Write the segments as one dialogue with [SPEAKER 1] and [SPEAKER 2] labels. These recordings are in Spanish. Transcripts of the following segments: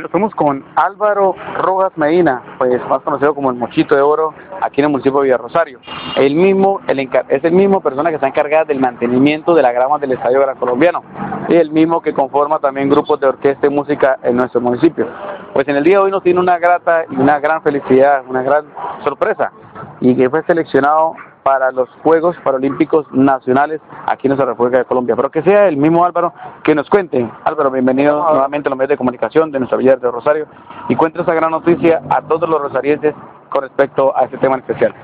[SPEAKER 1] Bueno, estamos con Álvaro Rojas Medina, pues más conocido como el Mochito de Oro, aquí en el municipio de Villarrosario. El mismo, el es el mismo persona que está encargada del mantenimiento de la grama del Estadio Gran Colombiano y el mismo que conforma también grupos de orquesta y música en nuestro municipio. Pues en el día de hoy nos tiene una grata y una gran felicidad, una gran sorpresa, y que fue seleccionado para los Juegos Paralímpicos Nacionales aquí en nuestra República de Colombia. Pero que sea el mismo Álvaro que nos cuente. Álvaro, bienvenido nuevamente a los medios de comunicación de nuestra Villa de Rosario y cuente esa gran noticia a todos los rosarienses con respecto a este tema especial.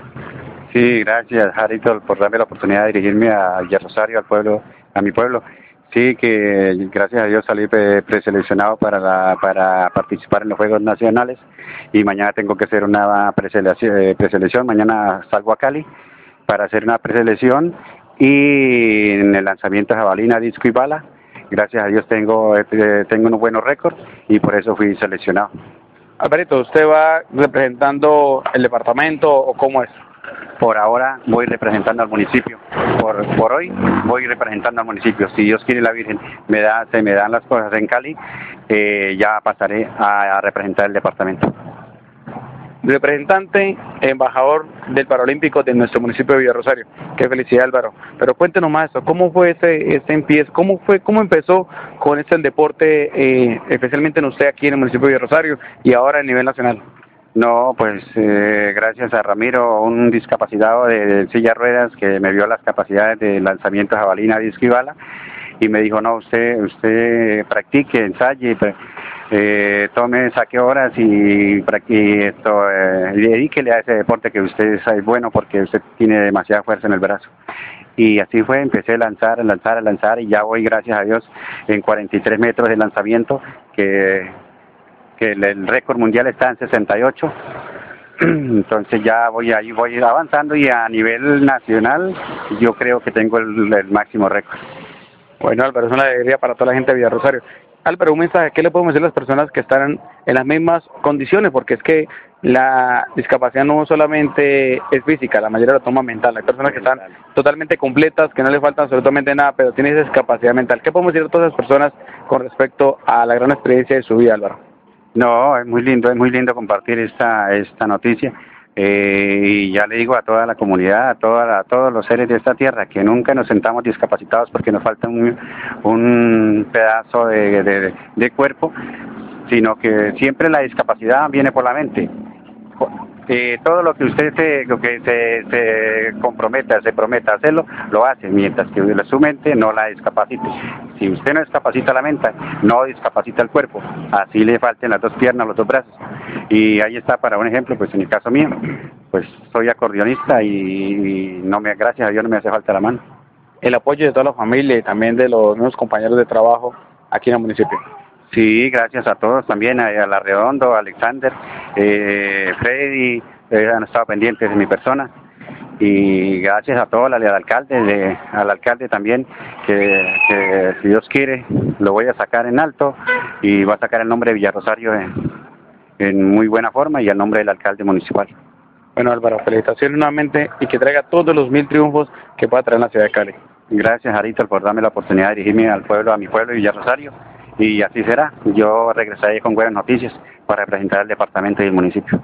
[SPEAKER 2] Sí, gracias, Jarito, por darme la oportunidad de dirigirme a Villa Rosario, al pueblo, a mi pueblo. Sí, que gracias a Dios salí preseleccionado para, para participar en los Juegos Nacionales y mañana tengo que hacer una eh, preselección, mañana salgo a Cali para hacer una preselección y en el lanzamiento de jabalina, disco y bala. Gracias a Dios tengo, eh, tengo unos buenos récords y por eso fui seleccionado.
[SPEAKER 1] Alberto, ¿usted va representando el departamento o cómo es?
[SPEAKER 2] Por ahora voy representando al municipio. Por, por hoy voy representando al municipio. Si Dios quiere la Virgen me da, se me dan las cosas en Cali, eh, ya pasaré a representar el departamento
[SPEAKER 1] representante, embajador del Paralímpico de nuestro municipio de Villarrosario. Qué felicidad, Álvaro. Pero cuéntenos más ¿cómo fue ese, ese empiezo? ¿Cómo fue, cómo empezó con este deporte, eh, especialmente en usted aquí en el municipio de Villarrosario y ahora a nivel nacional?
[SPEAKER 2] No, pues eh, gracias a Ramiro, un discapacitado de, silla ruedas que me vio las capacidades de lanzamiento jabalina, disco y bala y me dijo, no, usted, usted practique, ensaye, eh, tome, saque horas y, y esto, eh, dedíquele a ese deporte que usted es bueno porque usted tiene demasiada fuerza en el brazo. Y así fue, empecé a lanzar, a lanzar, a lanzar y ya voy, gracias a Dios, en 43 metros de lanzamiento, que, que el, récord mundial está en 68 entonces ya voy ahí voy avanzando y a nivel nacional yo creo que tengo el, el máximo récord.
[SPEAKER 1] Bueno Álvaro, es una alegría para toda la gente de Villarrosario. Álvaro, un mensaje, ¿qué le podemos decir a las personas que están en las mismas condiciones? Porque es que la discapacidad no solamente es física, la mayoría la toma mental. Hay personas que están totalmente completas, que no le falta absolutamente nada, pero tienen esa discapacidad mental. ¿Qué podemos decir a todas esas personas con respecto a la gran experiencia de su vida, Álvaro?
[SPEAKER 2] No, es muy lindo, es muy lindo compartir esta, esta noticia. Eh, y ya le digo a toda la comunidad, a, toda, a todos los seres de esta tierra, que nunca nos sentamos discapacitados porque nos falta un, pedazo de, de cuerpo, sino que siempre la discapacidad viene por la mente eh, todo lo que usted se, que se, se comprometa, se prometa hacerlo, lo hace, mientras que su mente no la discapacite. Si usted no discapacita la mente, no discapacita el cuerpo, así le falten las dos piernas, los dos brazos. Y ahí está para un ejemplo, pues en el caso mío, pues soy acordeonista y, no me, gracias a Dios no me hace falta la mano.
[SPEAKER 1] El apoyo de toda la familia y también de los nuevos compañeros de trabajo aquí en el municipio.
[SPEAKER 2] Sí, gracias a todos también, a, la Redondo, a Alexander, eh, Freddy, eh, han estado pendientes de mi persona y gracias a todos, al, alcalde, al alcalde también, que, si Dios quiere lo voy a sacar en alto y va a sacar el nombre de Villarrosario en, en muy buena forma y el nombre del alcalde municipal.
[SPEAKER 1] Bueno Álvaro, felicitaciones nuevamente y que traiga todos los mil triunfos que pueda traer en la ciudad de Cali.
[SPEAKER 2] Gracias Arito por darme la oportunidad de dirigirme al pueblo, a mi pueblo de Villarrosario y así será. Yo regresaré con buenas noticias para representar el departamento y el municipio.